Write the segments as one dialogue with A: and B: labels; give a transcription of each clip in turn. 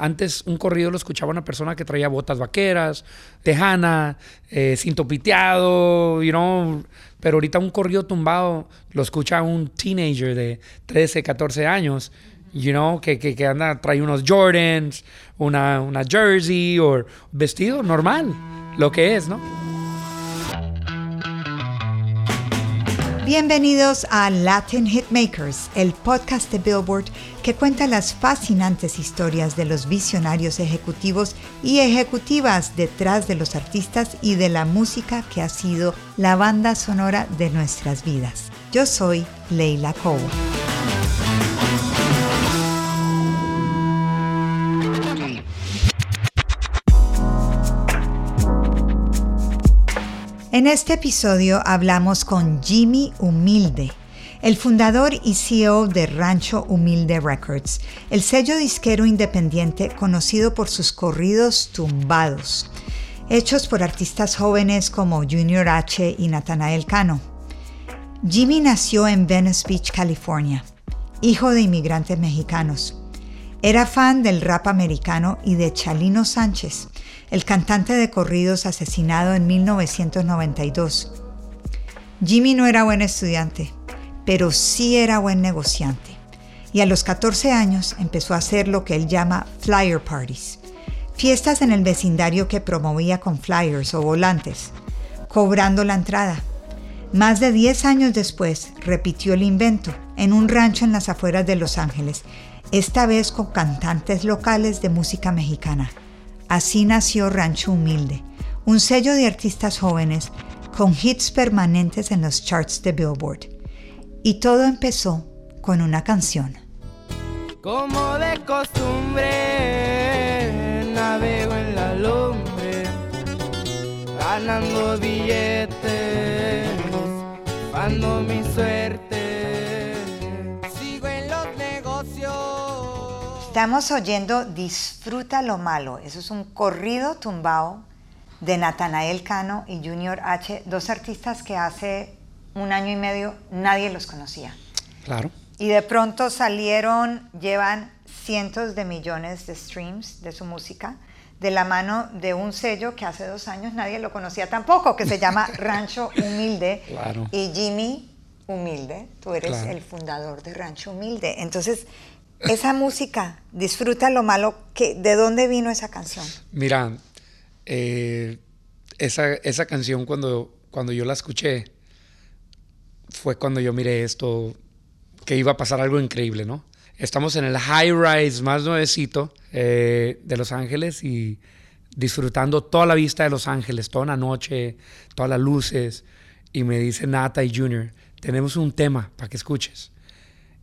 A: antes un corrido lo escuchaba una persona que traía botas vaqueras, tejana, eh, cinto piteado, you know, pero ahorita un corrido tumbado lo escucha un teenager de 13, 14 años, you know, que, que, que anda, trae unos Jordans, una, una jersey o vestido normal, lo que es, ¿no?
B: Bienvenidos a Latin Hitmakers, el podcast de Billboard que cuenta las fascinantes historias de los visionarios ejecutivos y ejecutivas detrás de los artistas y de la música que ha sido la banda sonora de nuestras vidas. Yo soy Leila Cole. En este episodio hablamos con Jimmy Humilde, el fundador y CEO de Rancho Humilde Records, el sello disquero independiente conocido por sus corridos tumbados, hechos por artistas jóvenes como Junior H y Nathanael Cano. Jimmy nació en Venice Beach, California, hijo de inmigrantes mexicanos. Era fan del rap americano y de Chalino Sánchez, el cantante de corridos asesinado en 1992. Jimmy no era buen estudiante, pero sí era buen negociante. Y a los 14 años empezó a hacer lo que él llama flyer parties, fiestas en el vecindario que promovía con flyers o volantes, cobrando la entrada. Más de 10 años después repitió el invento en un rancho en las afueras de Los Ángeles, esta vez con cantantes locales de música mexicana. Así nació Rancho Humilde, un sello de artistas jóvenes con hits permanentes en los charts de Billboard. Y todo empezó con una canción.
C: Como de costumbre, navego en la lumbre, ganando billetes,
B: Estamos oyendo Disfruta lo malo. Eso es un corrido tumbado de Natanael Cano y Junior H, dos artistas que hace un año y medio nadie los conocía.
A: Claro.
B: Y de pronto salieron, llevan cientos de millones de streams de su música de la mano de un sello que hace dos años nadie lo conocía tampoco, que se llama Rancho Humilde.
A: Claro.
B: Y Jimmy Humilde, tú eres
A: Claro.
B: el fundador de Rancho Humilde. Entonces, esa música, disfruta lo malo, que, ¿de dónde vino esa canción?
A: Mira, eh, esa, esa canción cuando, cuando yo la escuché fue cuando yo miré esto, que iba a pasar algo increíble, ¿no? Estamos en el high rise más nuevecito eh, de Los Ángeles y disfrutando toda la vista de Los Ángeles, toda la noche, todas las luces. Y me dice Nata y Junior, tenemos un tema para que escuches.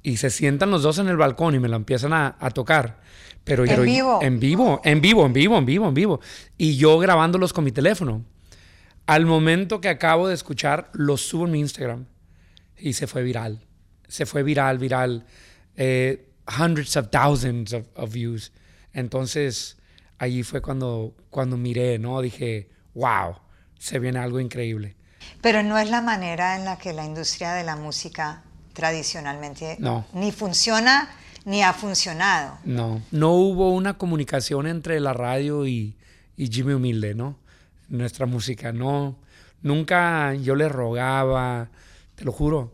A: Y se sientan los dos en el balcón y me lo empiezan a, a tocar. Pero
B: ¿En
A: yo-
B: vivo?
A: En vivo, en vivo, en vivo, en vivo, en vivo. Y yo grabándolos con mi teléfono. Al momento que acabo de escuchar, los subo en mi Instagram. Y se fue viral. Se fue viral, viral. Eh, hundreds of thousands of, of views. Entonces, allí fue cuando, cuando miré, ¿no? Dije, wow, se viene algo increíble.
B: Pero no es la manera en la que la industria de la música tradicionalmente
A: No.
B: ni funciona ni ha funcionado.
A: No, no hubo una comunicación entre la radio y, y Jimmy Humilde, ¿no? Nuestra música, no. Nunca yo le rogaba, te lo juro,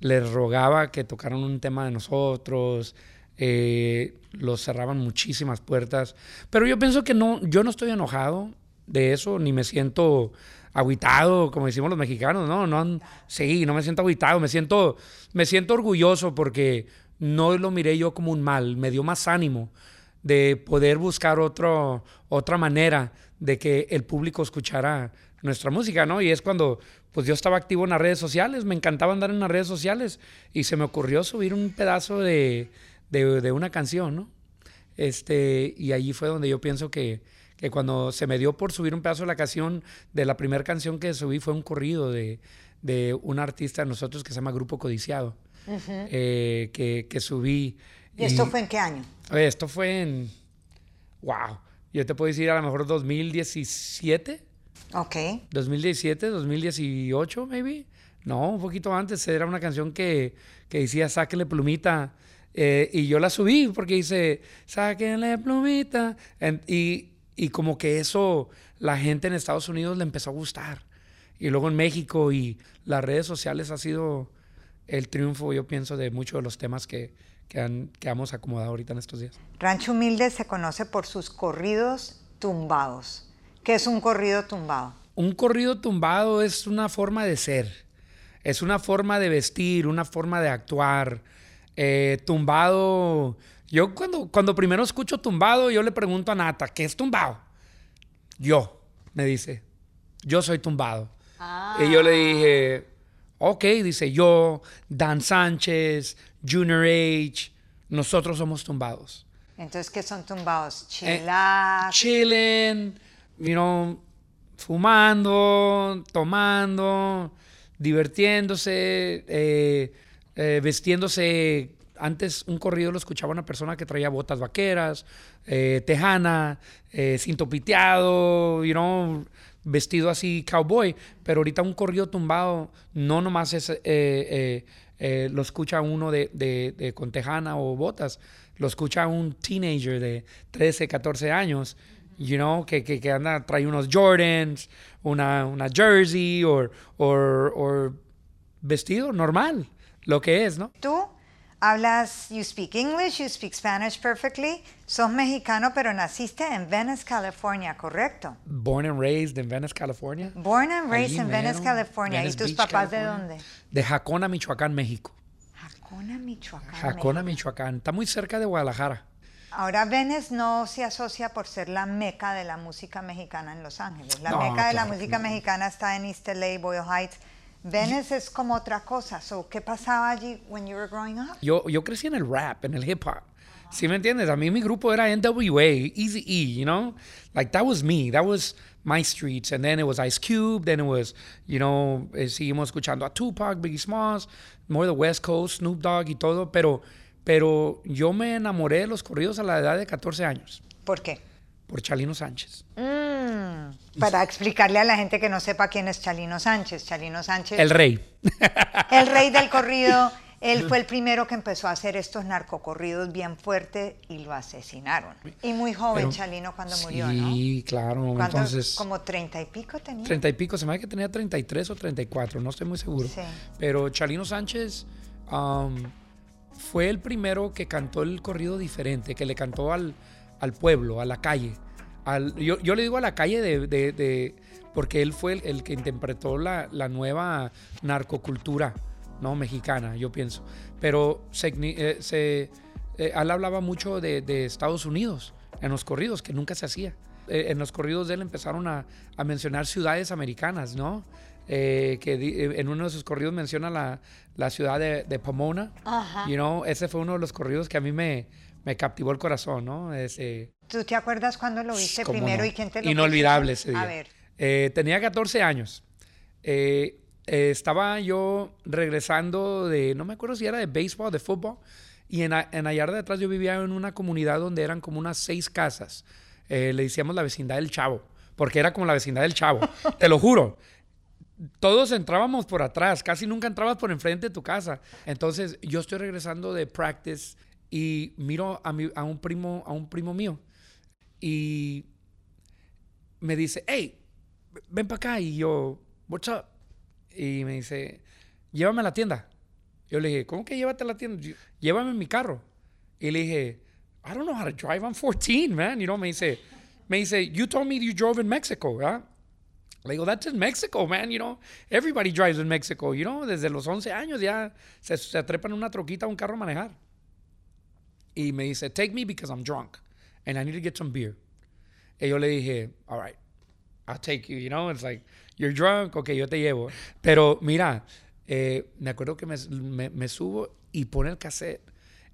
A: les rogaba que tocaran un tema de nosotros, eh, los cerraban muchísimas puertas, pero yo pienso que no, yo no estoy enojado de eso, ni me siento agüitado, como decimos los mexicanos, no, no, sí, no me siento agüitado, me siento, me siento orgulloso porque no lo miré yo como un mal, me dio más ánimo de poder buscar otro, otra manera de que el público escuchara nuestra música, ¿no? Y es cuando pues yo estaba activo en las redes sociales, me encantaba andar en las redes sociales y se me ocurrió subir un pedazo de, de, de una canción, ¿no? Este, y allí fue donde yo pienso que, que cuando se me dio por subir un pedazo de la canción, de la primera canción que subí fue un corrido de, de un artista de nosotros que se llama Grupo Codiciado, eh, que, que subí.
B: ¿Y esto fue en qué año?
A: Esto fue en. ¡Wow! Yo te puedo decir a lo mejor 2017,
B: Ok.
A: 2017, 2018, maybe. No, un poquito antes. Era una canción que, que decía, sáquele plumita. Eh, y yo la subí porque dice, sáquenle plumita. En- y, y como que eso, la gente en Estados Unidos le empezó a gustar. Y luego en México y las redes sociales ha sido el triunfo, yo pienso, de muchos de los temas que, que, han, que hemos acomodado ahorita en estos días.
B: Rancho Humilde se conoce por sus corridos tumbados. ¿Qué es un corrido tumbado?
A: Un corrido tumbado es una forma de ser, es una forma de vestir, una forma de actuar. Eh, tumbado, yo cuando, cuando primero escucho tumbado, yo le pregunto a Nata, ¿qué es tumbado? Yo, me dice, yo soy tumbado. Y yo le dije, ok, dice yo, Dan Sánchez, Junior H, nosotros somos tumbados.
B: Entonces, ¿qué son tumbados?
A: Eh,
B: Chilax.
A: chilling, you know, fumando, tomando, divirtiéndose, eh, eh, vestiéndose. Antes un corrido lo escuchaba una persona que traía botas vaqueras, eh, tejana, eh, cinto piteado, you know, vestido así cowboy. Pero ahorita un corrido tumbado no nomás es, eh, eh, lo escucha uno de, de- de- con tejana o botas, lo escucha un teenager de 13, 14 años, you know, que, que, que anda, trae unos Jordans, una, una jersey o vestido normal, lo que es, ¿no?
B: Tú hablas, you speak English, you speak Spanish perfectly. Sos mexicano, pero naciste en Venice, California, ¿correcto?
A: Born and raised in Venice, California.
B: Born and raised
A: Allí
B: in Venice, California.
A: Venice
B: ¿Y tus
A: Beach,
B: papás de dónde?
A: De Jacona, Michoacán, México.
B: Jacona, Michoacán.
A: Jacona,
B: México.
A: Michoacán. Está muy cerca de Guadalajara.
B: Ahora, Venice no se asocia por ser la meca de la música mexicana en Los Ángeles. La
A: No,
B: meca de la música mexicana está en East LA, Boyle Heights. Venice es como otra cosa. So, ¿Qué pasaba allí when you were growing up?
A: Yo, yo crecí en el rap, en el hip hop. ¿Sí me entiendes? A mí mi grupo era NWA, Easy E, you know? Like that was me, that was my streets. And then it was Ice Cube, then it was, you know, eh, seguimos escuchando a Tupac, Biggie Smalls, more the West Coast, Snoop Dogg y todo. Pero, pero yo me enamoré de los corridos a la edad de 14 años
B: ¿Por qué?
A: Por Chalino Sánchez.
B: Mm, para explicarle a la gente que no sepa quién es Chalino Sánchez. Chalino Sánchez,
A: El rey.
B: el rey del corrido, él fue el primero que empezó a hacer estos narcocorridos bien fuerte y lo asesinaron. Y muy joven
A: Pero-
B: Chalino cuando murió, ¿no?
A: Sí, claro. Entonces,
B: como treinta y pico tenía.
A: Treinta y pico, se me hace que tenía 33 o 34, no estoy muy seguro.
B: Sí.
A: Pero Chalino Sánchez um, fue el primero que cantó el corrido diferente, que le cantó al, al pueblo, a la calle. Al- yo, yo le digo a la calle de, de- de- porque él fue el, el que interpretó la, la nueva narcocultura no mexicana, yo pienso. Pero se, eh, se- eh, él hablaba mucho de, de Estados Unidos en los corridos, que nunca se hacía. Eh, en los corridos de él empezaron a, a mencionar ciudades americanas, ¿no? Eh, que di- en uno de sus corridos menciona la, la ciudad de, de Pomona.
B: Ajá.
A: You know, ese fue uno de los corridos que a mí me, me captivó el corazón, ¿no? Ese,
B: ¿Tú te acuerdas cuándo lo viste
A: ¿Cómo
B: primero
A: no?
B: y quién te lo
A: Inolvidable ese día.
B: A ver.
A: Eh, tenía 14 años. Eh, eh, estaba yo regresando de, no me acuerdo si era de béisbol, de fútbol, y en, en Ayarda de atrás yo vivía en una comunidad donde eran como unas seis casas. Le decíamos la vecindad del Chavo, porque era como la vecindad del Chavo, te lo juro. Todos entrábamos por atrás, casi nunca entrabas por enfrente de tu casa. Entonces yo estoy regresando de practice y miro a, un primo, a un primo mío y me dice, hey, ven para acá. Y yo, what's up? Y me dice, llévame a la tienda. Yo le dije, ¿cómo que llévate a la tienda? Llévame en mi carro. Y le dije, I don't know how to drive. I'm 14, man. You know, me dice, me dice, you told me you drove in Mexico, ¿verdad? Le digo, that's in Mexico, man. You know, everybody drives in Mexico. You know, desde los 11 años ya se, se trepan en una troquita a un carro a manejar. Y me dice, take me because I'm drunk and I need to get some beer. Y yo le dije, all right, I'll take you, you know, it's like, you're drunk, ok, yo te llevo. Pero mira, eh, me acuerdo que me, me, subo y pone el cassette.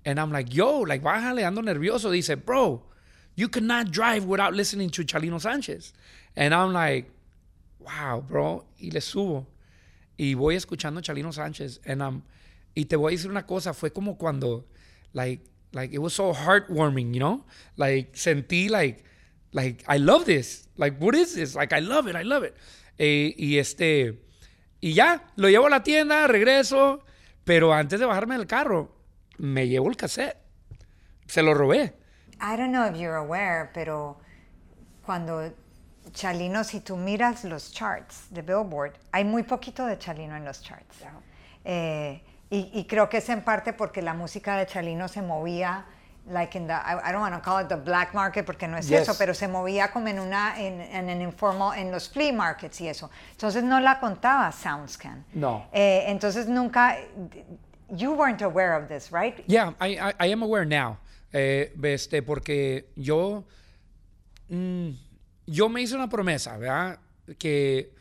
A: And I'm like, yo, like, bájale, ando nervioso. Dice, bro, you cannot drive without listening to Chalino Sánchez. And I'm like, wow, bro. Y le subo. Y voy escuchando Chalino Sánchez. And I'm, y te voy a decir una cosa, fue como cuando, like, like, it was so heartwarming, you know? Like, sentí, like, like, I love this. Like, what is this? Like, I love it, I love it. Eh, y este, y ya, lo llevo a la tienda, regreso, pero antes de bajarme del carro, me llevo el cassette. Se lo robé.
B: I don't know if you're aware, pero cuando Chalino, si tú miras los charts de Billboard, hay muy poquito de Chalino en los charts. Eh, y, y creo que es en parte porque la música de Chalino se movía, like in the, I, don't want to call it the black market porque no es
A: Yes.
B: eso, pero se movía como en una, en, en informal, en los flea markets y eso. Entonces no la contaba SoundScan.
A: No.
B: Eh, entonces nunca, you weren't aware of this, right?
A: Yeah, I, I, I am aware now. Eh, este, porque yo, mm, yo me hice una promesa, ¿verdad? Que,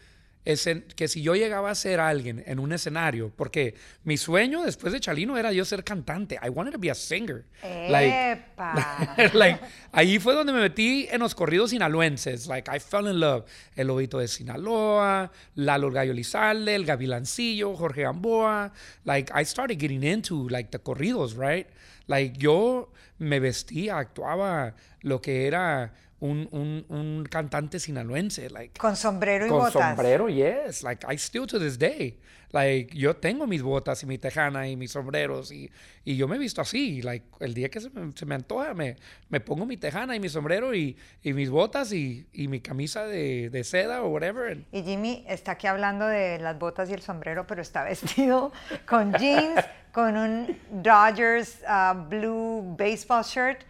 A: ese- que si yo llegaba a ser alguien en un escenario, porque mi sueño después de Chalino era yo ser cantante. I wanted to be a singer.
B: Epa.
A: like, ahí fue donde me metí en los corridos sinaloenses. Like, I fell in love. El Lobito de Sinaloa, Lalo Gallo Lizalde, el Gavilancillo, Jorge Gamboa. Like, I started getting into, like, the corridos, right? Like, yo me vestía, actuaba lo que era un, un, un cantante sinaloense. Like,
B: Con sombrero y
A: con
B: botas.
A: sombrero, yes. Like, I still to this day. Like, yo tengo mis botas y mi tejana y mis sombreros y, y yo me he visto así. Like, el día que se me, se me antoja, me, me pongo mi tejana y mi sombrero y, y mis botas y, y mi camisa de, de seda o whatever. and-
B: Y Jimmy está aquí hablando de las botas y el sombrero, pero está vestido con jeans, con un Dodgers uh, blue baseball shirt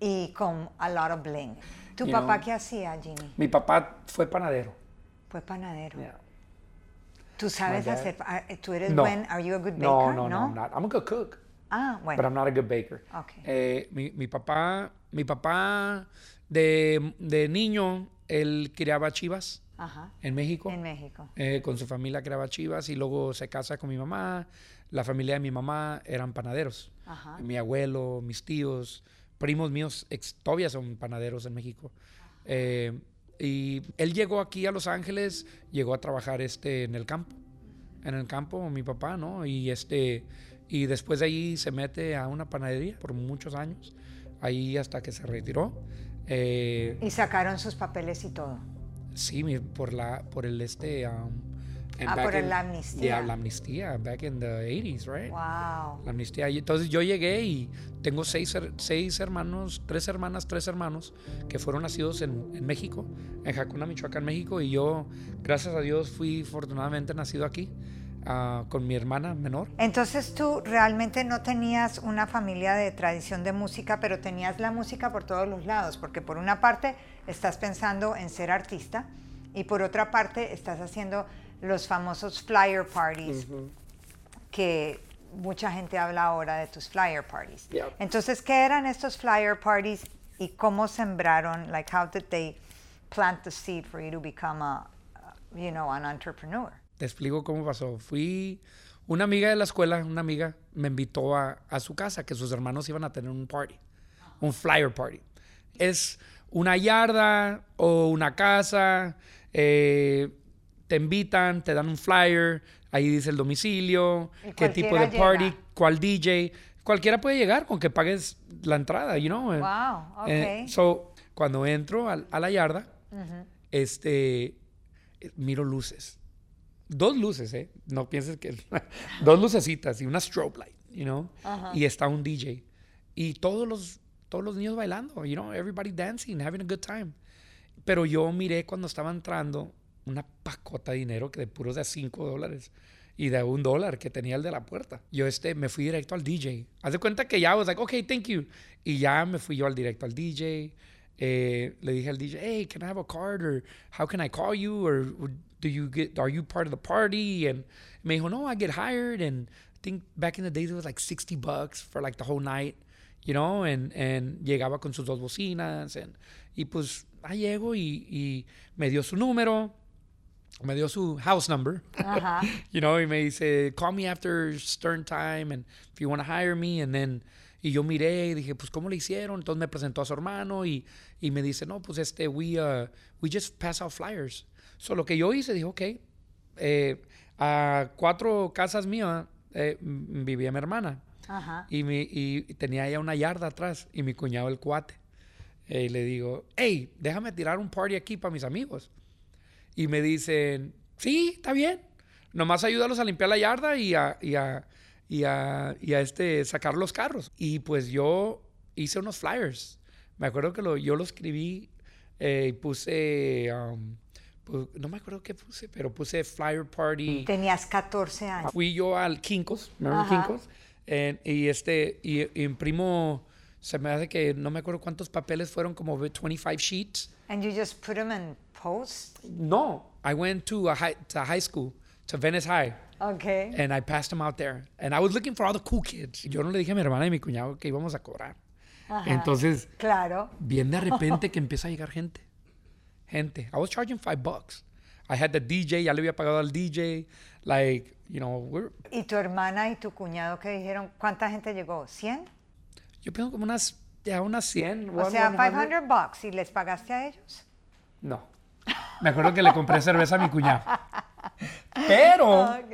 B: y con a lot of bling. ¿Tu
A: You
B: papá
A: know.
B: qué hacía, Jimmy?
A: Mi papá fue panadero.
B: Fue panadero.
A: Yeah.
B: ¿Tú sabes
A: dad-
B: hacer, ah, tú eres
A: No.
B: buen, are you a good baker?
A: No, no, no, I'm not. I'm a good cook.
B: Ah, bueno.
A: but I'm not a good baker.
B: Okay.
A: Eh, mi, mi papá, mi papá de, de niño, él criaba chivas
B: Ajá.
A: en México.
B: En México.
A: Eh, con su familia criaba chivas y luego se casa con mi mamá. La familia de mi mamá eran panaderos.
B: Ajá.
A: Mi abuelo, mis tíos, primos míos ex, todavía son panaderos en México. Eh, y él llegó aquí a Los Ángeles, llegó a trabajar este, en el campo. En el campo, mi papá, ¿no? Y, este, y después de ahí se mete a una panadería por muchos años, ahí hasta que se retiró. Eh,
B: Y sacaron sus papeles y todo.
A: Sí, por la por el este um, en
B: Ah,
A: back
B: por
A: in-
B: la amnistía.
A: Yeah, la amnistía back in the 80s, right?
B: Wow.
A: La amnistía. Entonces yo llegué y tengo seis, seis hermanos, tres hermanas, tres hermanos que fueron nacidos en, en México, en Jacuna, Michoacán, México. Y yo, gracias a Dios, fui afortunadamente nacido aquí ah, con mi hermana menor.
B: Entonces tú realmente no tenías una familia de tradición de música, pero tenías la música por todos los lados, porque por una parte estás pensando en ser artista y por otra parte estás haciendo los famosos flyer parties, que mucha gente habla ahora de tus flyer parties.
A: Yeah.
B: Entonces, ¿qué eran estos flyer parties y cómo sembraron, like how did they plant the seed for you to become a, a, you know, an entrepreneur?
A: Te explico cómo pasó. Fui una amiga de la escuela, una amiga, me invitó a, a su casa, que sus hermanos iban a tener un party, un flyer party. Es una yarda o una casa, eh, te invitan, te dan un flyer, ahí dice el domicilio, qué tipo de party,
B: llega.
A: cuál DJ. Cualquiera puede llegar con que pagues la entrada, you know.
B: Wow,
A: Eh,
B: ok.
A: so, cuando entro al- a, la yarda, este, eh, miro luces. Dos luces, ¿eh? No pienses que... dos lucecitas y una strobe light, you know. Y está un DJ. Y todos los, todos los niños bailando, you know, everybody dancing, having a good time. Pero yo miré cuando estaba entrando una pacota de dinero que de puros de 5 dólares y de un dólar que tenía el de la puerta. Yo este, me fui directo al DJ. Haz de cuenta que ya was like, okay, thank you. Y ya me fui yo al directo al DJ. Eh, le dije al DJ, hey, can I have a card? Or how can I call you? Or, do you get, are you part of the party? And me dijo, no, I get hired. And I think back in the days it was like 60 bucks for like the whole night. You know, and, and llegaba con sus dos bocinas. And, y pues, ahí llego y me dio su número me dio su house number,
B: Ajá.
A: you know, y me dice, call me after Stern time and if you want to hire me, and then, y yo miré y dije, pues, ¿cómo le hicieron? Entonces me presentó a su hermano y, y me dice, no, pues, este, we, uh, we just pass out flyers. So, lo que yo hice, dije, ok, eh, a cuatro casas mías eh, vivía mi hermana
B: Ajá.
A: y, mi, y tenía ya una yarda atrás y mi cuñado el cuate. Eh, y le digo, hey, déjame tirar un party aquí para mis amigos. Y me dicen, sí, está bien. Nomás ayúdalos a limpiar la yarda y a, y a, y a, y a este, sacar los carros. Y pues yo hice unos flyers. Me acuerdo que lo, yo lo escribí eh, y puse, um, pu- no me acuerdo qué puse, pero puse flyer party.
B: Tenías 14 años.
A: Fui yo al Kinkos, ¿remember
B: Ajá.
A: Kinkos? En- y este, y, y imprimo, se me hace que no me acuerdo cuántos papeles fueron, como 25 sheets.
B: And you just put them in post?
A: No, I went to a high, to high school, to Venice High.
B: Okay.
A: And I passed them out there. And I was looking for all the cool kids. Yo no le dije a mi hermana y mi cuñado que íbamos a cobrar. Entonces,
B: Claro.
A: bien de repente que empieza a llegar gente. Gente. I was charging five bucks. I had the DJ, ya le había pagado al DJ. Like, you know, we're,
B: ¿Y tu hermana y tu cuñado qué dijeron? ¿Cuánta gente llegó? ¿100?
A: yo pienso como unas, ya unas 100.
B: O sea, 500 bucks. ¿Y les pagaste a ellos?
A: No. Me acuerdo que le compré cerveza a mi cuñado. Pero
B: Ok.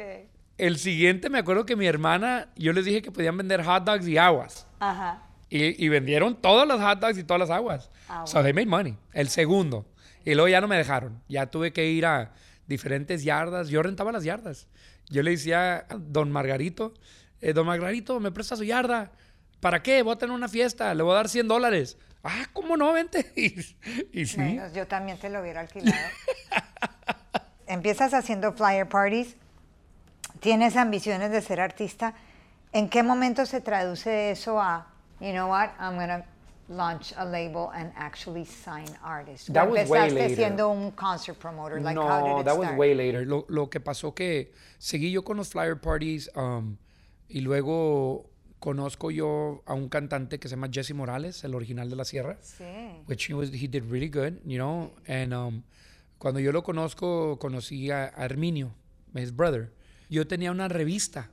A: el siguiente, me acuerdo que mi hermana, yo les dije que podían vender hot dogs y aguas.
B: Ajá.
A: Y, y vendieron todos los hot dogs y todas las aguas.
B: Ah,
A: So they made money. El segundo. Y luego ya no me dejaron. Ya tuve que ir a diferentes yardas. Yo rentaba las yardas. Yo le decía a don Margarito, eh, don Margarito, ¿me presta su yarda? ¿Para qué? Voy a tener una fiesta. Le voy a dar 100 dólares. Ah, ¿cómo no? Vente. Y, y sí.
B: Menos, yo también te lo hubiera alquilado. Empiezas haciendo flyer parties, tienes ambiciones de ser artista. ¿En qué momento se traduce eso a, you know what, I'm gonna launch a label and actually sign artists? ¿O
A: That was way
B: empezaste
A: later.
B: siendo un concert promoter? Like, how did
A: no,
B: it
A: that was
B: start?
A: way later. Lo, lo que pasó que seguí yo con los flyer parties um, y luego conozco yo a un cantante que se llama Jesse Morales, el original de La Sierra.
B: Sí.
A: which he was he did really good, you know. And um, cuando yo lo conozco, conocí a, a Herminio, his brother. Yo tenía una revista.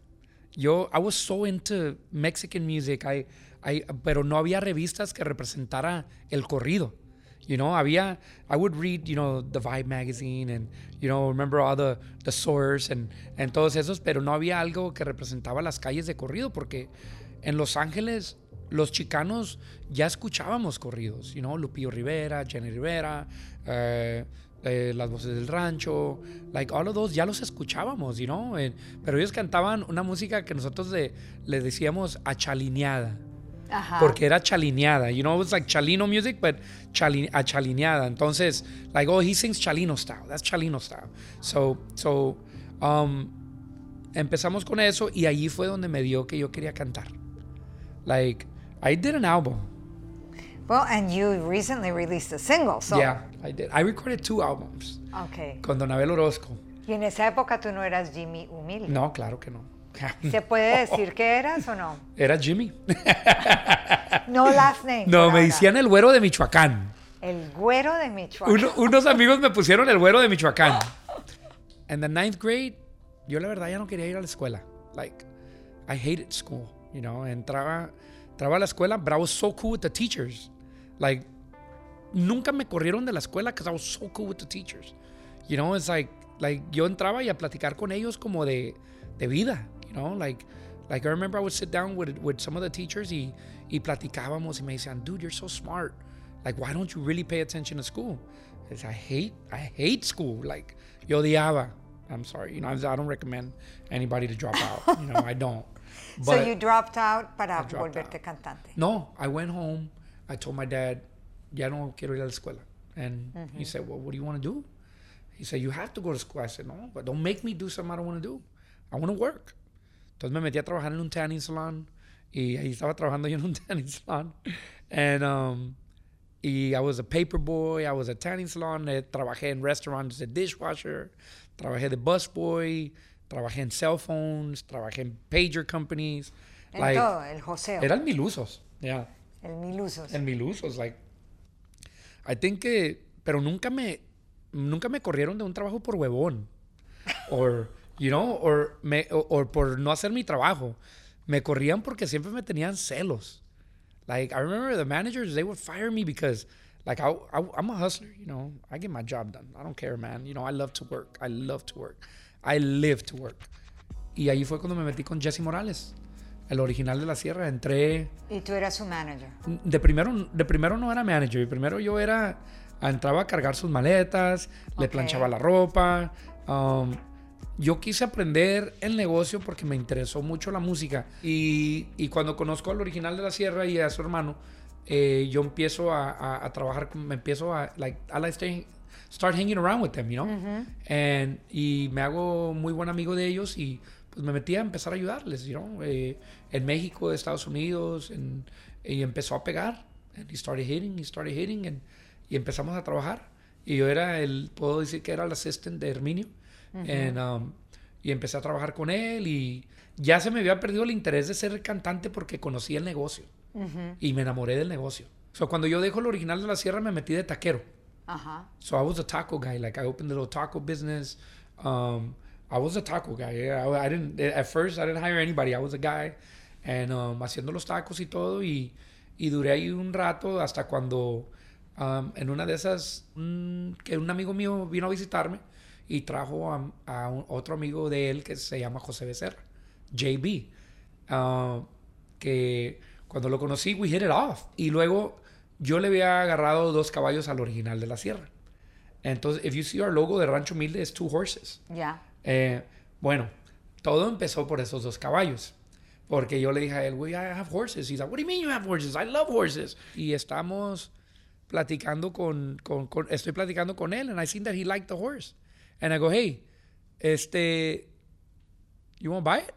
A: Yo I was so into Mexican music, I, I, pero no había revistas que representara el corrido. You know, había I would read, you know, the Vibe magazine and you know, remember all the the Source and and todos esos, pero no había algo que representaba las calles de corrido porque en Los Ángeles los chicanos ya escuchábamos corridos, you know, Lupillo Rivera, Jenny Rivera, eh, eh, las voces del rancho, like all of those ya los escuchábamos, you know, eh, pero ellos cantaban una música que nosotros le, le decíamos achalineada,
B: Ajá.
A: porque era chalineada, you know, it was like chalino music, but chali, achalineada, entonces, like, oh, he sings chalino style, that's chalino style, so, so, um, empezamos con eso y allí fue donde me dio que yo quería cantar. Like, I did an album.
B: Well, and you recently released a single, so.
A: Yeah, I did. I recorded two albums
B: Okay.
A: con Don Abel Orozco.
B: Y en esa época tú no eras Jimmy Humilde.
A: No, claro que no.
B: ¿Se puede decir que eras o no?
A: Era Jimmy.
B: No last name.
A: No, me decían el güero de Michoacán.
B: El güero de Michoacán.
A: Uno- unos amigos me pusieron el güero de Michoacán. En the ninth grade, yo la verdad ya no quería ir a la escuela. Like, I hated school, you know. Entraba, entraba a la escuela, but I was so cool with the teachers. Like, nunca me corrieron de la escuela because I was so cool with the teachers. You know, it's like, like yo entraba y a platicar con ellos como de, de vida, you know, like, like I remember I would sit down with, with some of the teachers y, y platicábamos y me decían, dude, you're so smart. Like, why don't you really pay attention to school? It's, I hate, I hate school. Like, yo odiaba. I'm sorry, you know, I don't recommend anybody to drop out. You know, I don't.
B: So you dropped out para volverte
A: out.
B: cantante.
A: no, I went home. I told my dad, ya no quiero ir a la escuela. And
B: Mm-hmm.
A: he said, well, what do you want to do? He said, you have to go to school. I said, no, but don't make me do something I don't want to do. I want to work. Entonces me metí a trabajar en un tanning salon. Y ahí estaba trabajando yo en un tanning salon. And, um, y I was a paper boy. I was a tanning salon. Eh, trabajé en restaurants de dishwasher. Trabajé de busboy. Trabajé en cell phones. Trabajé en pager companies.
B: En todo, el joseo.
A: Eran mil usos. Yeah.
B: el mil usos.
A: En mil usos. Like, I think que, pero nunca me, nunca me corrieron de un trabajo por huevón. Or, you know, or, me, o- or por no hacer mi trabajo. Me corrían porque siempre me tenían celos. Like, I remember the managers, they would fire me because, like, I, I, I'm a hustler, you know. I get my job done. I don't care, man. You know, I love to work. I love to work. I live to work. Y ahí fue cuando me metí con Jesse Morales, el original de la sierra. Entré,
B: Y tú eras su manager.
A: de primero, de primero no era manager, de primero yo era, entraba a cargar sus maletas, le
B: Ok.
A: planchaba la ropa, um, yo quise aprender el negocio porque me interesó mucho la música. Y, y cuando conozco al original de la Sierra y a su hermano, eh, yo empiezo a, a, a, trabajar, me empiezo a, like, I like staying, start hanging around with them, you know? And, y me hago muy buen amigo de ellos y pues me metí a empezar a ayudarles, you know? Eh, en México, Estados Unidos, en, y empezó a pegar. And he started hitting, he started hitting, and, y empezamos a trabajar. Y yo era el, puedo decir que era el assistant de Herminio. And, um, y empecé a trabajar con él y ya se me había perdido el interés de ser cantante porque conocí el negocio. Y me enamoré del negocio. So, cuando yo dejo el original de la sierra, me metí de taquero.
B: Ajá.
A: So I was a taco guy. Like I opened a little taco business. Um, I was a taco guy. I, I didn't at first I didn't hire anybody. I was a guy, and um, haciendo los tacos y todo y, y duré ahí un rato hasta cuando um, en una de esas mm, que un amigo mío vino a visitarme y trajo a, a un- otro amigo de él que se llama José Becerra, JB, uh, que cuando lo conocí we hit it off y luego yo le había agarrado dos caballos al original de la sierra. Entonces, if you see our logo de Rancho Humilde, es two horses.
B: Ya.
A: Eh, bueno, todo empezó por esos dos caballos. Porque yo le dije a él, güey, I have horses. He's like, what do you mean you have horses? I love horses. Y estamos platicando con, con, con- estoy platicando con él, and I seen that he liked the horse. And I go, hey, este, you want to buy it?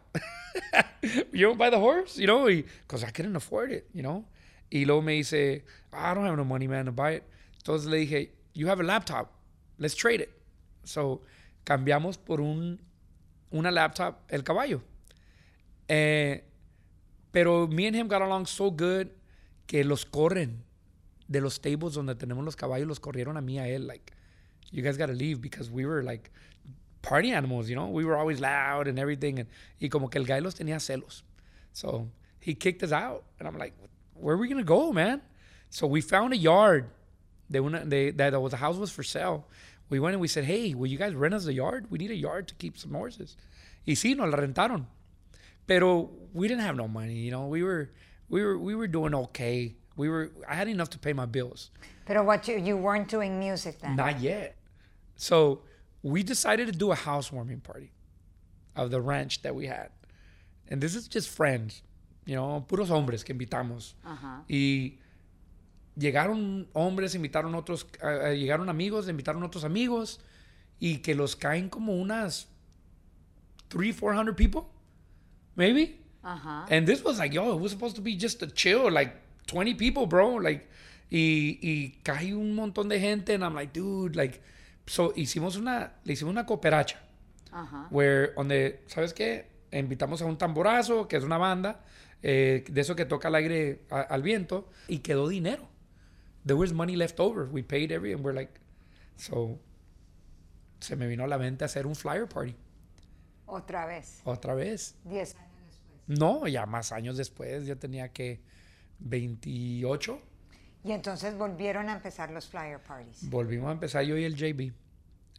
A: you want to buy the horse? You know, because I couldn't afford it, you know. Y luego me dice, I don't have no money, man, to buy it. Entonces le dije, you have a laptop. Let's trade it. So, cambiamos por un, una laptop el caballo. Eh, pero me and him got along so good que los corren de los stables donde tenemos los caballos, los corrieron a mí a él. Like, you guys gotta leave because we were like party animals, you know? We were always loud and everything. And, y como que el guy los tenía celos. So he kicked us out. And I'm like, where are we gonna go, man? So we found a yard. They went. They that was, the house was for sale. We went and we said, hey, will you guys rent us a yard? We need a yard to keep some horses. Y sí, nos la rentaron. Pero we didn't have no money, you know. We were, we were, we were doing okay. We were, I had enough to pay my bills.
B: Pero what you, you weren't doing music then.
A: Not yet. So we decided to do a housewarming party of the ranch that we had. And this is just friends, you know, puros hombres que invitamos.
B: Ajá.
A: Y llegaron hombres, invitaron otros, eh, eh, llegaron amigos, invitaron otros amigos y que los caen como unas three, four hundred people, maybe.
B: Ajá.
A: And this was like, yo, it was supposed to be just a chill, like 20 people, bro. Like, y, y cae un montón de gente, and I'm like, dude, like, so hicimos una, le hicimos una cooperacha,
B: Ajá.
A: where, donde, ¿sabes qué? Invitamos a un tamborazo, que es una banda, eh, de eso que toca al aire, a- al viento, y quedó dinero. There was money left over. We paid every, and we're like, so, se me vino a la mente hacer un flyer party,
B: Otra vez.
A: otra vez.
B: Diez.
A: No, ya más años después, yo tenía que 28.
B: Y entonces volvieron a empezar los flyer parties.
A: Volvimos a empezar yo y el JB.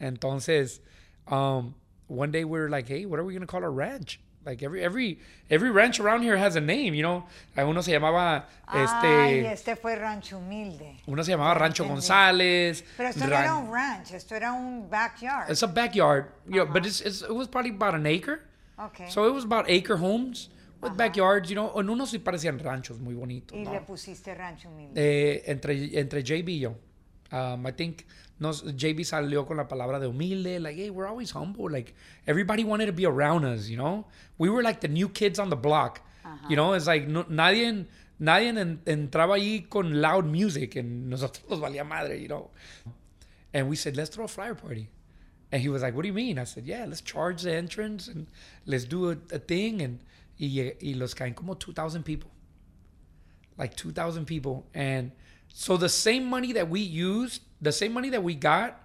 A: Entonces, um, one day we were like, hey, what are we going to call our ranch? Like every every every ranch around here has a name, you know. Uno se llamaba
B: Ay,
A: este
B: este fue Rancho Humilde.
A: uno se llamaba Rancho
B: entendí.
A: González.
B: Pero esto no
A: Ran-
B: era un ranch, esto era un backyard.
A: It's a backyard, you know, but it's, it's it was probably about an acre.
B: Ok.
A: So it was about acre homes with backyards, you know. En unos sí parecían ranchos muy bonitos.
B: y
A: ¿no?
B: le pusiste Rancho Humilde.
A: Eh, entre, entre JB y yo. Um, I think nos, JB salió con la palabra de humilde, like, hey, we're always humble. Like, everybody wanted to be around us, you know? We were like the new kids on the block, you know? It's like, no, nadie, nadie en- entraba ahí con loud music, and nosotros nos valía madre, you know? And we said, let's throw a flyer party. And he was like, what do you mean? I said, yeah, let's charge the entrance and let's do a, a thing. And, y, y los caen como 2,000 people like 2,000 people. And so the same money that we used, the same money that we got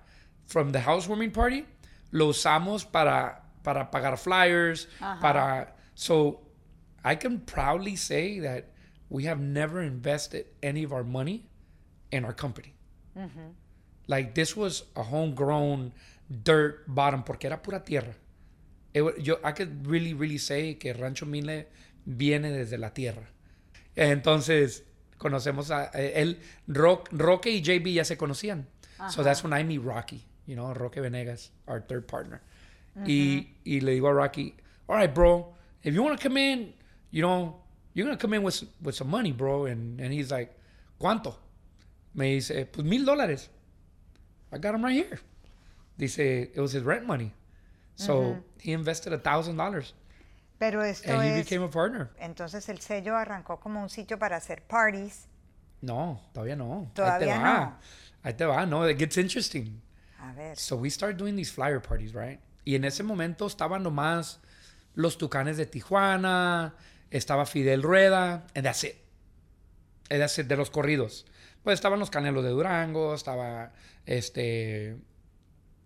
A: from the housewarming party, lo usamos para, para pagar flyers, para... So I can proudly say that we have never invested any of our money in our company. Mm-hmm. Like this was a homegrown dirt bottom porque era pura tierra. It yo, I could really, really say que Rancho Mile viene desde la tierra. Entonces, conocemos a eh, él, Rock, Roque y JB ya se conocían. So that's when I meet Rocky, you know, Roque Venegas, our third partner. y, y le digo a Rocky, all right, bro, if you want to come in, you know, you're going to come in with, with some money, bro. And, and he's like, ¿cuánto? Me dice, pues mil dólares. I got him right here. Dice, it was his rent money. So he invested a thousand dollars
B: Pero esto
A: and
B: es...
A: became a partner.
B: Entonces el sello arrancó como un sitio para hacer parties.
A: No, todavía no.
B: Todavía
A: Ahí te va. Ahí te va. No, it gets interesting.
B: A ver.
A: So we start doing these flyer parties, right? Y en ese momento estaban nomás los Tucanes de Tijuana, estaba Fidel Rueda, and that's it. And that's it, de los corridos. Pues estaban los Canelos de Durango, estaba este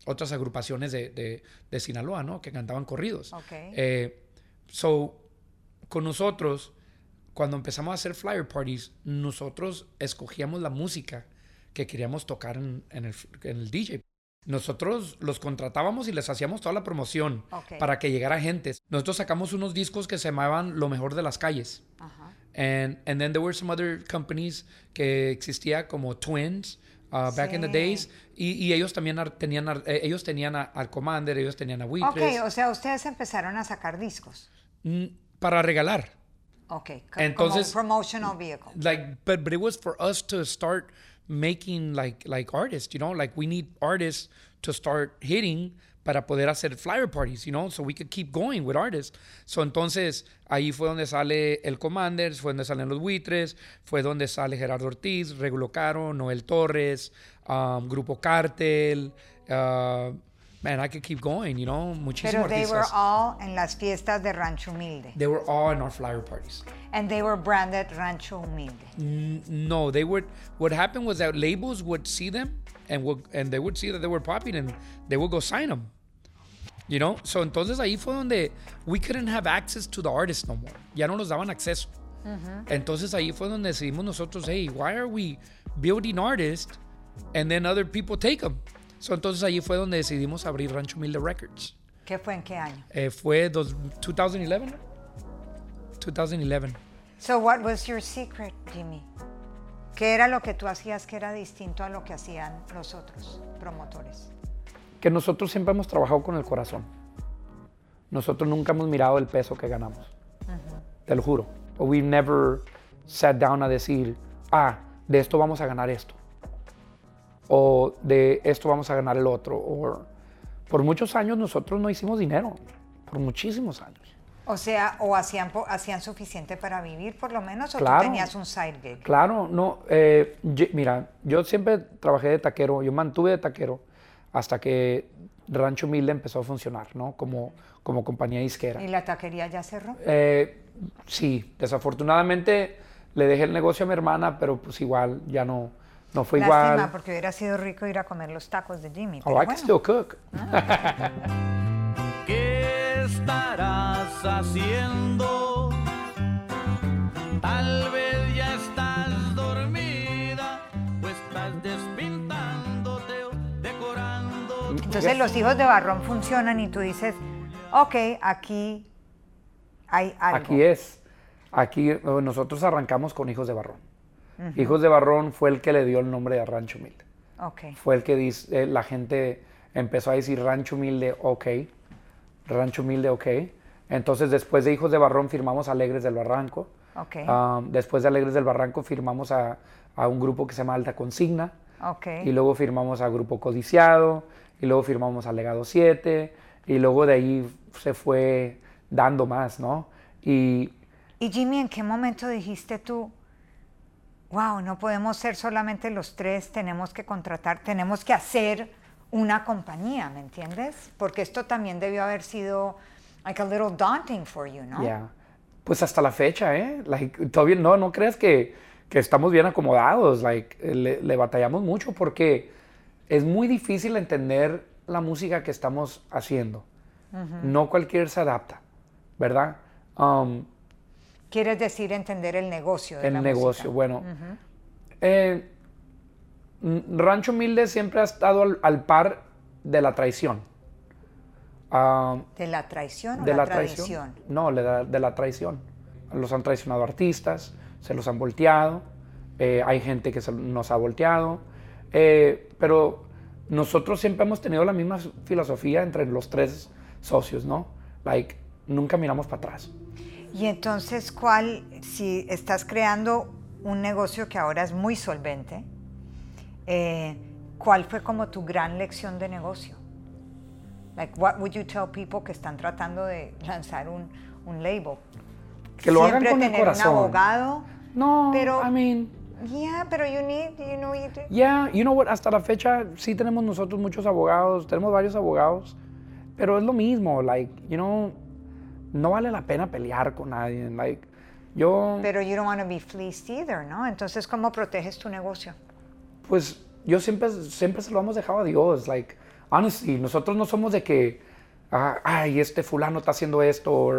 A: otras agrupaciones de, de, de Sinaloa, ¿no? Que cantaban corridos.
B: Ok.
A: Eh, so, con nosotros, cuando empezamos a hacer flyer parties, nosotros escogíamos la música que queríamos tocar en, en el, en el DJ. Nosotros los contratábamos y les hacíamos toda la promoción para que llegara gente. Nosotros sacamos unos discos que se llamaban Lo mejor de las calles.
B: Ajá.
A: And, and then there were some other companies que existía como Twins uh, back in the days. Y, y ellos también ar- tenían, ar- eh, ellos tenían a- al Commander, ellos tenían a
B: Ok,
A: Buitres.
B: o sea, ustedes empezaron a sacar discos.
A: mm, para regalar.
B: Ok,
A: Entonces-
B: como promotional vehicle.
A: like but but it was for us to start making like like artists you know like we need artists to start hitting para poder hacer flyer parties you know so we could keep going with artists so entonces ahí fue donde sale el Commanders fue donde salen los buitres fue donde sale Gerardo Ortiz Regulo Caro Noel Torres um, Grupo Cartel uh, man I could keep going you know muchísimos
B: Pero they were all en las fiestas de Rancho Humilde.
A: they were all in our flyer parties
B: And they were branded Rancho Humilde.
A: N- No, they would. What happened was that labels would see them and would and they would see that they were popping and they would go sign them. You know, so entonces ahí fue donde we couldn't have access to the artists no more. Ya no nos daban acceso. Entonces ahí fue donde decidimos nosotros, hey, why are we building artists and then other people take them? So entonces ahí fue donde decidimos abrir Rancho Humilde Records.
B: ¿Qué fue en qué año?
A: Eh, fue dos, 2011. 2011.
B: So what was your secret, Jimmy? ¿Qué era lo que tú hacías que era distinto a lo que hacían los otros promotores?
A: Que nosotros siempre hemos trabajado con el corazón. Nosotros nunca hemos mirado el peso que ganamos. Te lo juro. We never sat down a decir, ah, de esto vamos a ganar esto. O de esto vamos a ganar el otro. O por muchos años nosotros no hicimos dinero. Por muchísimos años.
B: O sea, o hacían, suficiente para vivir por lo menos, o
A: Claro.
B: tú tenías un side gig.
A: Claro, no. eh, mira, yo siempre trabajé de taquero, yo mantuve de taquero hasta que Rancho Humilde empezó a funcionar, ¿no? Como, como compañía disquera.
B: ¿Y la taquería ya cerró?
A: Eh, sí, desafortunadamente le dejé el negocio a mi hermana, pero pues igual ya no, no fue
B: Lástima,
A: igual.
B: porque hubiera sido rico ir a comer los tacos de Jimmy.
A: Oh,
B: pero
A: I can still cook.
C: ¿Qué estarás haciendo?
B: Entonces los hijos de Barrón funcionan y tú dices, ok, aquí hay algo.
A: Aquí es. Aquí eh, nosotros arrancamos con Hijos de Barrón. Hijos de Barrón fue el que le dio el nombre a Rancho Humilde.
B: Ok.
A: Fue el que dice, eh, la gente empezó a decir Rancho Humilde, ok. Rancho Humilde, ok. Entonces después de Hijos de Barrón firmamos Alegres del Barranco.
B: Ok.
A: Um, después de Alegres del Barranco firmamos a, a un grupo que se llama Alta Consigna.
B: Ok.
A: Y luego firmamos a Grupo Codiciado. Y luego firmamos a Legado 7. Y luego de ahí se fue dando más, ¿no? Y
B: Y Jimmy, ¿en qué momento dijiste tú, wow, no podemos ser solamente los tres, tenemos que contratar, tenemos que hacer una compañía, ¿me entiendes? Porque esto también debió haber sido like a little daunting for you, ¿no?
A: ya. Pues hasta la fecha, ¿eh? Like, todavía no, no creas que, que estamos bien acomodados. Like, le, le batallamos mucho porque es muy difícil entender la música que estamos haciendo. No cualquier se adapta, ¿verdad? Um,
B: Quieres decir entender el negocio de
A: el
B: la
A: negocio.
B: música.
A: Bueno, eh, mm, Rancho Humilde siempre ha estado al, al par de la traición. Ah,
B: ¿De la traición o
A: de
B: la,
A: la
B: tradición?
A: traición. No, de la traición. Los han traicionado artistas, se los han volteado, eh, hay gente que se nos ha volteado, eh, pero nosotros siempre hemos tenido la misma filosofía entre los tres socios, ¿no? Like, nunca miramos para atrás.
B: Y entonces, ¿cuál, si estás creando un negocio que ahora es muy solvente, eh, cuál fue como tu gran lección de negocio? Like, what would you tell people que están tratando de lanzar un, un label?
A: Que lo hagan
B: Siempre
A: con el
B: tener
A: corazón.
B: un abogado.
A: No,
B: Pero-
A: I mean,
B: Yeah, pero you need, you know, you do-
A: yeah, you know what, hasta la fecha sí tenemos nosotros muchos abogados, tenemos varios abogados, pero es lo mismo, like, you know, no vale la pena pelear con nadie, like, yo,
B: pero you don't want to be fleeced either, ¿no? Entonces, ¿cómo proteges tu negocio?
A: pues, yo siempre, siempre se lo hemos dejado a Dios, like, honestly, nosotros no somos de que, ah, ay, este fulano está haciendo esto, o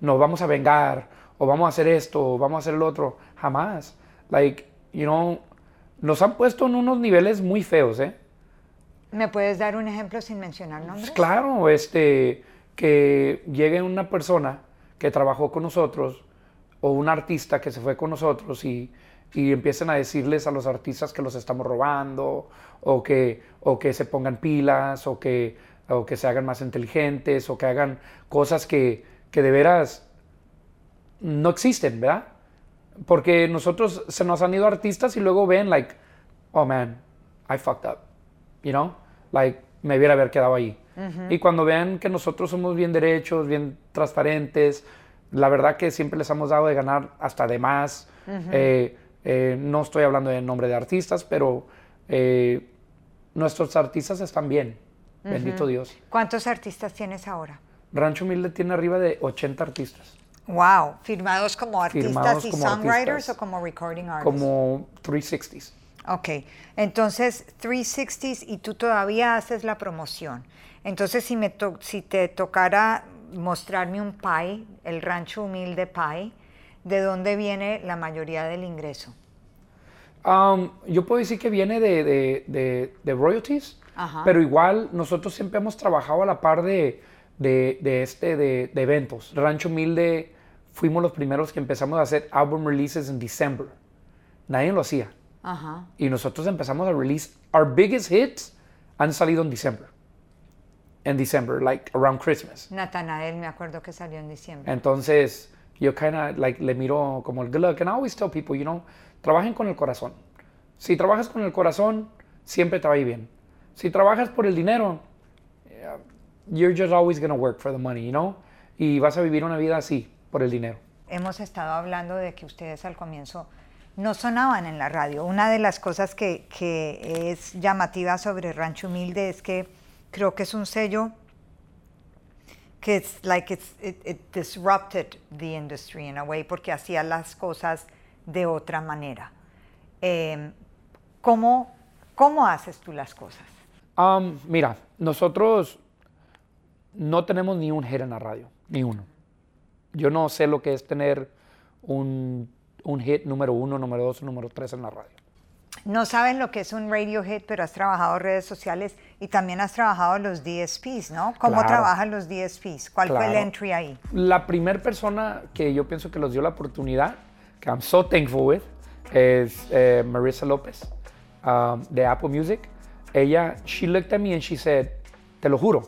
A: nos vamos a vengar, o vamos a hacer esto, o vamos a hacer el otro, jamás, like, you know, nos han puesto en unos niveles muy feos, ¿eh?
B: ¿Me puedes dar un ejemplo sin mencionar nombres?
A: Pues claro, este, que llegue una persona que trabajó con nosotros o un artista que se fue con nosotros y, y empiecen a decirles a los artistas que los estamos robando o que, o que se pongan pilas o que, o que se hagan más inteligentes o que hagan cosas que, que de veras no existen, ¿verdad? Porque nosotros se nos han ido artistas y luego ven, like, oh man, I fucked up, you know? Like, me hubiera haber quedado ahí. Y cuando vean que nosotros somos bien derechos, bien transparentes, la verdad que siempre les hemos dado de ganar hasta de más. Eh, eh, no estoy hablando de nombre de artistas, pero eh, nuestros artistas están bien. Bendito Dios.
B: ¿Cuántos artistas tienes ahora?
A: Rancho Humilde tiene arriba de 80 artistas,
B: Wow, firmados como artistas
A: Firmados
B: y
A: como
B: songwriters
A: artistas.
B: o como recording artists.
A: como 360s.
B: Ok, entonces 360s y tú todavía haces la promoción. Entonces si, me to- si te tocara mostrarme un pie, el rancho humilde pie, ¿de dónde viene la mayoría del ingreso?
A: Um, yo puedo decir que viene de, de- de- de royalties,
B: Ajá.
A: pero igual nosotros siempre hemos trabajado a la par de, de- de este, de, de eventos. Rancho Humilde fuimos los primeros que empezamos a hacer album releases en December. Nadie lo hacía.
B: Ajá.
A: Y nosotros empezamos a release, our biggest hits han salido en December. En December, like around Christmas.
B: Natanael, me acuerdo que salió en diciembre.
A: Entonces, yo kind of like le miro como el good luck. And I always tell people, you know, trabajen con el corazón. Si trabajas con el corazón, siempre te va a ir bien. Si trabajas por el dinero, yeah, you're just always going to work for the money, you know? Y vas a vivir una vida así, por el dinero.
B: Hemos estado hablando de que ustedes al comienzo no sonaban en la radio. Una de las cosas que, que es llamativa sobre Rancho Humilde es que creo que es un sello que it's like it's, it, it disrupted the industry in a way porque hacía las cosas de otra manera. Eh, ¿cómo, ¿Cómo haces tú las cosas?
A: Um, mira, nosotros no tenemos ni un hit en la radio, ni uno. Yo no sé lo que es tener un, un hit número uno, número dos, número tres en la radio.
B: No sabes lo que es un radio hit, pero has trabajado redes sociales y también has trabajado los DSPs, ¿no? ¿Cómo
A: Claro.
B: trabajan los DSPs? ¿Cuál fue el
A: Claro.
B: entry ahí?
A: La primera persona que yo pienso que los dio la oportunidad, que I'm so thankful with, es eh, Marissa López um, de Apple Music. Ella, she looked at me and she said, te lo juro,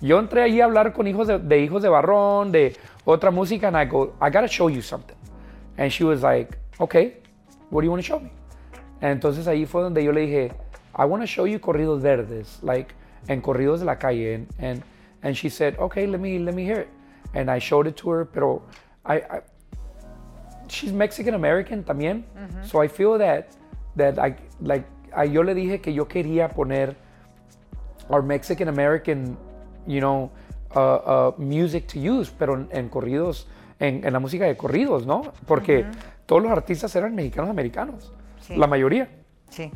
A: yo entré ahí a hablar con hijos de, de hijos de Barrón, de otra música, and I go, I gotta show you something. And she was like, okay, what do you want to show me? And entonces ahí fue donde yo le dije, I want to show you corridos verdes, like, en corridos de la calle. And, and, and she said, okay, let me, let me hear it. And I showed it to her, pero I, I she's Mexican American también. Mm-hmm. So I feel that, that I, like, I- yo le dije que yo quería poner our Mexican American, you know, uh, uh, music to use, pero en, en corridos, en, en la música de corridos, ¿no? Porque todos los artistas eran mexicanos americanos,
B: Sí.
A: la mayoría.
B: Sí.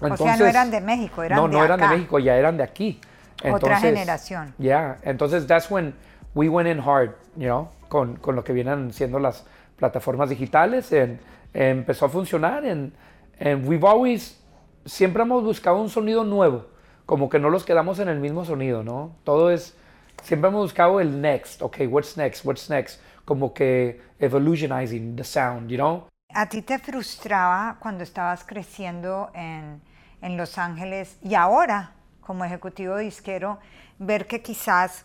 B: o sea, no
A: Entonces-
B: eran de México, eran
A: no,
B: de
A: no eran de. México, ya eran de aquí.
B: Otra generación.
A: Yeah, entonces that's when we went in hard, you know, con, con lo que vienen siendo las plataformas digitales. en- empezó a funcionar and, and we've always, siempre hemos buscado un sonido nuevo, como que no los quedamos en el mismo sonido, ¿no? Todo es, siempre hemos buscado el next, okay, what's next, what's next, como que evolutionizing the sound, you know?
B: ¿A ti te frustraba cuando estabas creciendo en, en Los Ángeles y ahora como ejecutivo disquero ver que quizás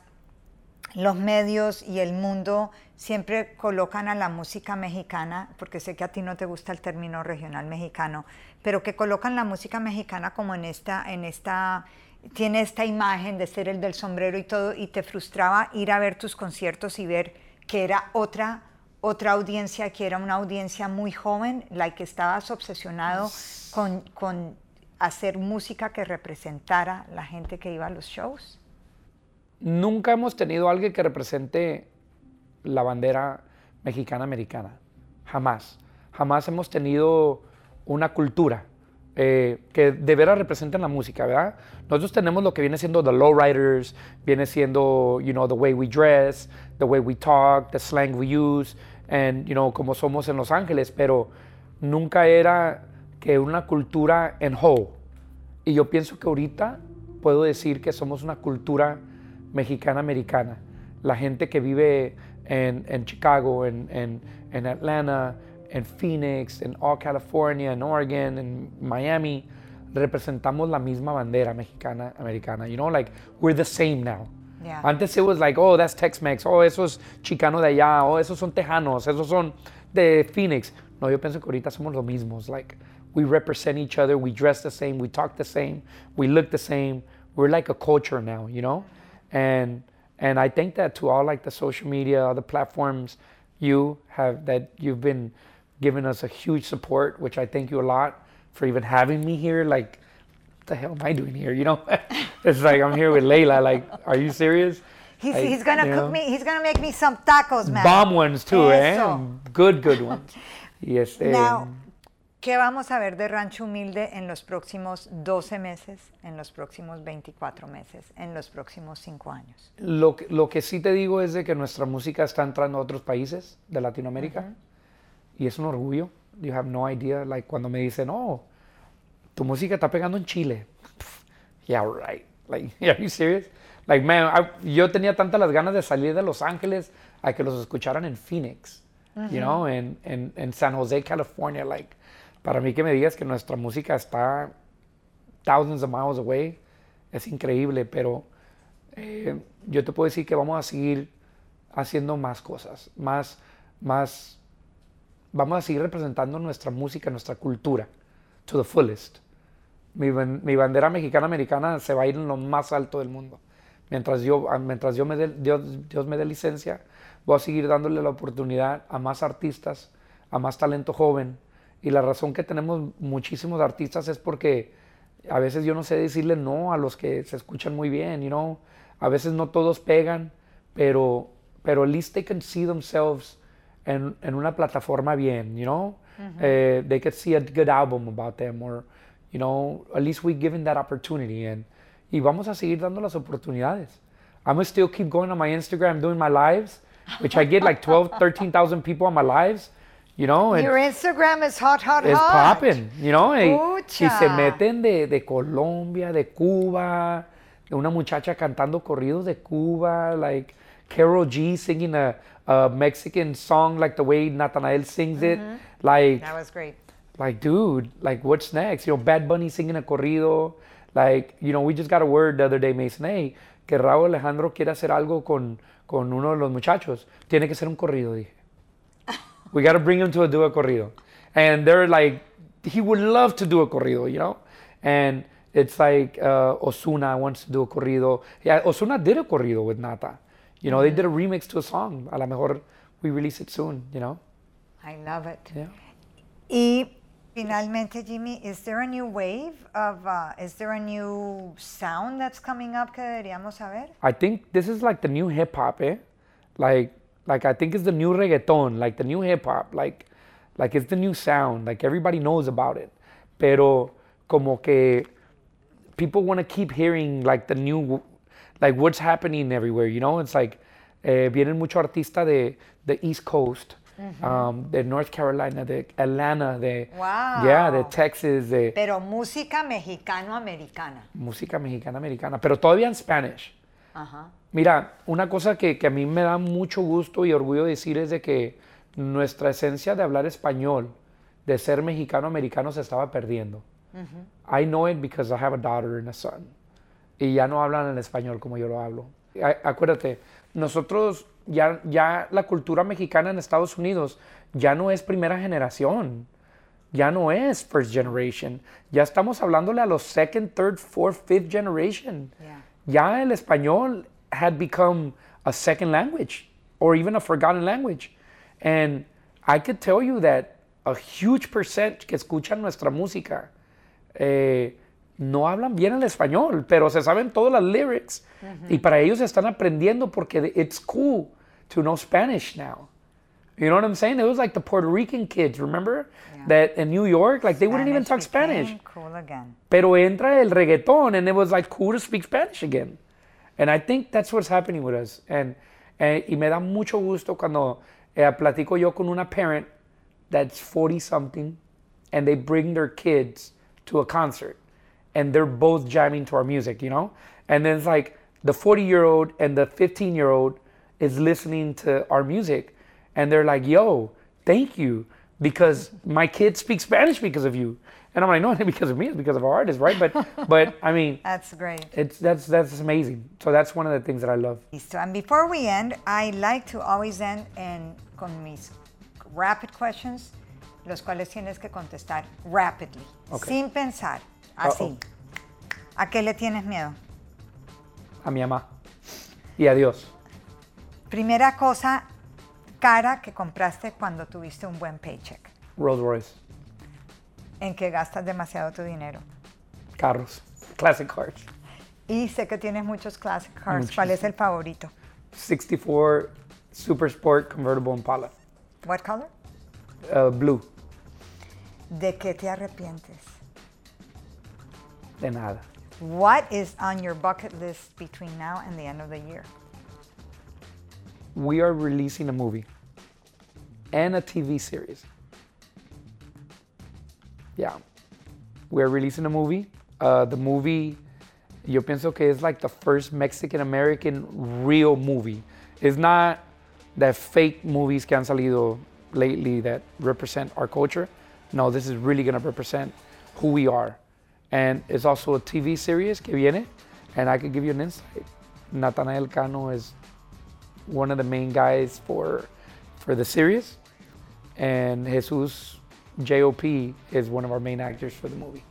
B: los medios y el mundo siempre colocan a la música mexicana, porque sé que a ti no te gusta el término regional mexicano, pero que colocan la música mexicana como en esta, en esta, tiene esta imagen de ser el del sombrero y todo, y te frustraba ir a ver tus conciertos y ver que era otra, otra audiencia, que era una audiencia muy joven, la que estabas obsesionado con, con hacer música que representara la gente que iba a los shows.
A: Nunca hemos tenido alguien que represente la bandera mexicana-americana. Jamás. Jamás hemos tenido una cultura eh, que de veras represente la música, ¿verdad? Nosotros tenemos lo que viene siendo the lowriders, viene siendo, you know, the way we dress, the way we talk, the slang we use, and, you know, como somos en Los Ángeles, pero nunca era que una cultura en whole. Y yo pienso que ahorita puedo decir que somos una cultura mexicana-americana. La gente que vive en, en Chicago, en, en, en, Atlanta, en Phoenix, en all California, en Oregon, en Miami, representamos la misma bandera mexicana-americana. You know, like, we're the same now.
B: Yeah.
A: Antes it was like, oh, that's Tex-Mex, oh, eso es chicano de allá, oh, esos son tejanos, esos son de Phoenix. No, yo pienso que ahorita somos lo mismo. It's like, we represent each other, we dress the same, we talk the same, we look the same. We're like a culture now, you know? And and I think that to all like the social media, all the platforms, you have that you've been giving us a huge support, which I thank you a lot for even having me here. Like, what the hell am I doing here? You know, it's like I'm here with Layla. Like, are you serious?
B: He's,
A: Like,
B: he's gonna cook
A: know?
B: me, he's gonna make me some tacos, man.
A: Bomb ones too, eh?
B: Eso.
A: Good, good ones. Y este,
B: Now, ¿qué vamos a ver de Rancho Humilde en los próximos 12 meses, en los próximos 24 meses, en los próximos 5 años?
A: Lo lo que sí te digo es de que nuestra música está entrando a otros países de Latinoamérica y es un orgullo. You have no idea, like cuando me dicen, oh, tu música está pegando en Chile. Pff, yeah, right. Like, are you serious? Like, man, I- yo tenía tantas las ganas de salir de Los Ángeles a que los escucharan en Phoenix, you know, en, en, en San Jose, California. Like, para mí que me digas que nuestra música está thousands of miles away, es increíble, pero eh, yo te puedo decir que vamos a seguir haciendo más cosas, más, más, vamos a seguir representando nuestra música, nuestra cultura, to the fullest. Mi, ban- mi bandera mexicana-americana se va a ir en lo más alto del mundo. Mientras yo, ah, mientras yo me Dios, Dios me dé licencia, voy a seguir dándole la oportunidad a más artistas, a más talento joven. Y la razón que tenemos muchísimos artistas es porque a veces yo no sé decirle no a los que se escuchan muy bien, you know. A veces no todos pegan, pero, pero at least they can see themselves en, en una plataforma bien, you know. Eh, they could see a good album about them or, you know, at least we given that opportunity and y vamos a seguir dando las oportunidades. I'm gonna still keep going on my Instagram doing my lives, which I get like 12, 13,000 people on my lives, you know. and-
B: Your Instagram is hot, hot, hot.
A: popping, you know, y, y se meten de, de Colombia, de Cuba, de una muchacha cantando corridos de Cuba, like Carol G singing a, a Mexican song like the way Nathanael sings it, like,
B: That was great.
A: like dude, like what's next? You know, Bad Bunny singing a corrido, like, you know, we just got a word the other day, Mason, hey, que Raúl Alejandro quiere hacer algo con, con uno de los muchachos, tiene que ser un corrido, dije. We got to bring him to a do a corrido. And they're like, he would love to do a corrido, you know? And it's like uh, Osuna wants to do a corrido. Yeah, Osuna did a corrido with Nata. You know, they did a remix to a song. A lo mejor we release it soon, you know?
B: I love it.
A: Yeah.
B: Y finalmente, Jimmy, is there a new wave of, uh, is there a new sound that's coming up que deberíamos saber?
A: I think this is like the new hip hop, eh? Like, like I think it's the new reggaeton, like the new hip hop, like, like it's the new sound. Like everybody knows about it, pero como que people want to keep hearing like the new, like what's happening everywhere. You know, it's like eh, vienen mucho artista de the East Coast, um, de North Carolina, de Atlanta, de yeah, de. Texas, de
B: Pero música mexicano-americana.
A: música mexicana americana, pero todavía en Spanish.
B: Ajá.
A: Mira, una cosa que, que a mí me da mucho gusto y orgullo decir es de que nuestra esencia de hablar español, de ser mexicano-americano, se estaba perdiendo. I know it because I have a daughter and a son. Y ya no hablan el español como yo lo hablo. Acuérdate, nosotros ya, ya la cultura mexicana en Estados Unidos ya no es primera generación, ya no es first generation, ya estamos hablándole a los second, third, fourth, fifth generation.
B: Yeah.
A: Ya el español had become a second language or even a forgotten language. And I could tell you that a huge percent que escuchan nuestra música eh, no hablan bien el español, pero se saben todas las lyrics y para ellos están aprendiendo porque it's cool to know Spanish now. You know what I'm saying? It was like the Puerto Rican kids, remember? That in New York, like they wouldn't even talk Spanish.
B: Cool again.
A: Pero entra el reggaeton and it was like cool to speak Spanish again. And I think that's what's happening with us. And, eh, y me da mucho gusto cuando eh, platico yo con una parent that's 40 something and they bring their kids to a concert and they're both jamming to our music, you know? And then it's like the 40 year old and the 15 year old is listening to our music and they're like, yo, thank you because my kid speaks Spanish because of you. And I'm like, no, not because of me, it's because of our artists, right? But, but I mean,
B: That's great.
A: it's that's that's amazing. So that's one of the things that I love.
B: And before we end, I like to always end en, con mis rapid questions, los cuales tienes que contestar rapidly,
A: Ok.
B: sin pensar, así.
A: Uh-oh.
B: ¿A qué le tienes miedo?
A: A mi mamá. Y adiós.
B: Primera cosa cara que compraste cuando tuviste un buen paycheck.
A: Rolls Royce.
B: En que gastas demasiado tu dinero.
A: Carros. Classic cars.
B: Y sé que tienes muchos classic cars. ¿Cuál es el favorito?
A: 64 Super Sport convertible Impala.
B: What color?
A: Uh, blue.
B: ¿De qué te arrepientes?
A: De nada.
B: What is on your bucket list between now and the end of the year?
A: We are releasing a movie and a TV series. Yeah. We're releasing a movie. Uh, the movie, yo pienso que es like the first Mexican American real movie. It's not that fake movies que han salido lately that represent our culture. No, this is really going to represent who we are. And it's also a TV series que viene, and I could give you an insight. Natanael Cano is one of the main guys for for the series, and Jesus JOP is one of our main actors for the movie.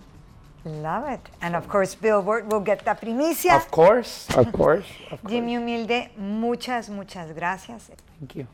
B: Love it. And of course, Billboard will get the primicia.
A: Of course, of course, of course.
B: Jimmy Humilde, muchas, muchas gracias.
A: Thank you.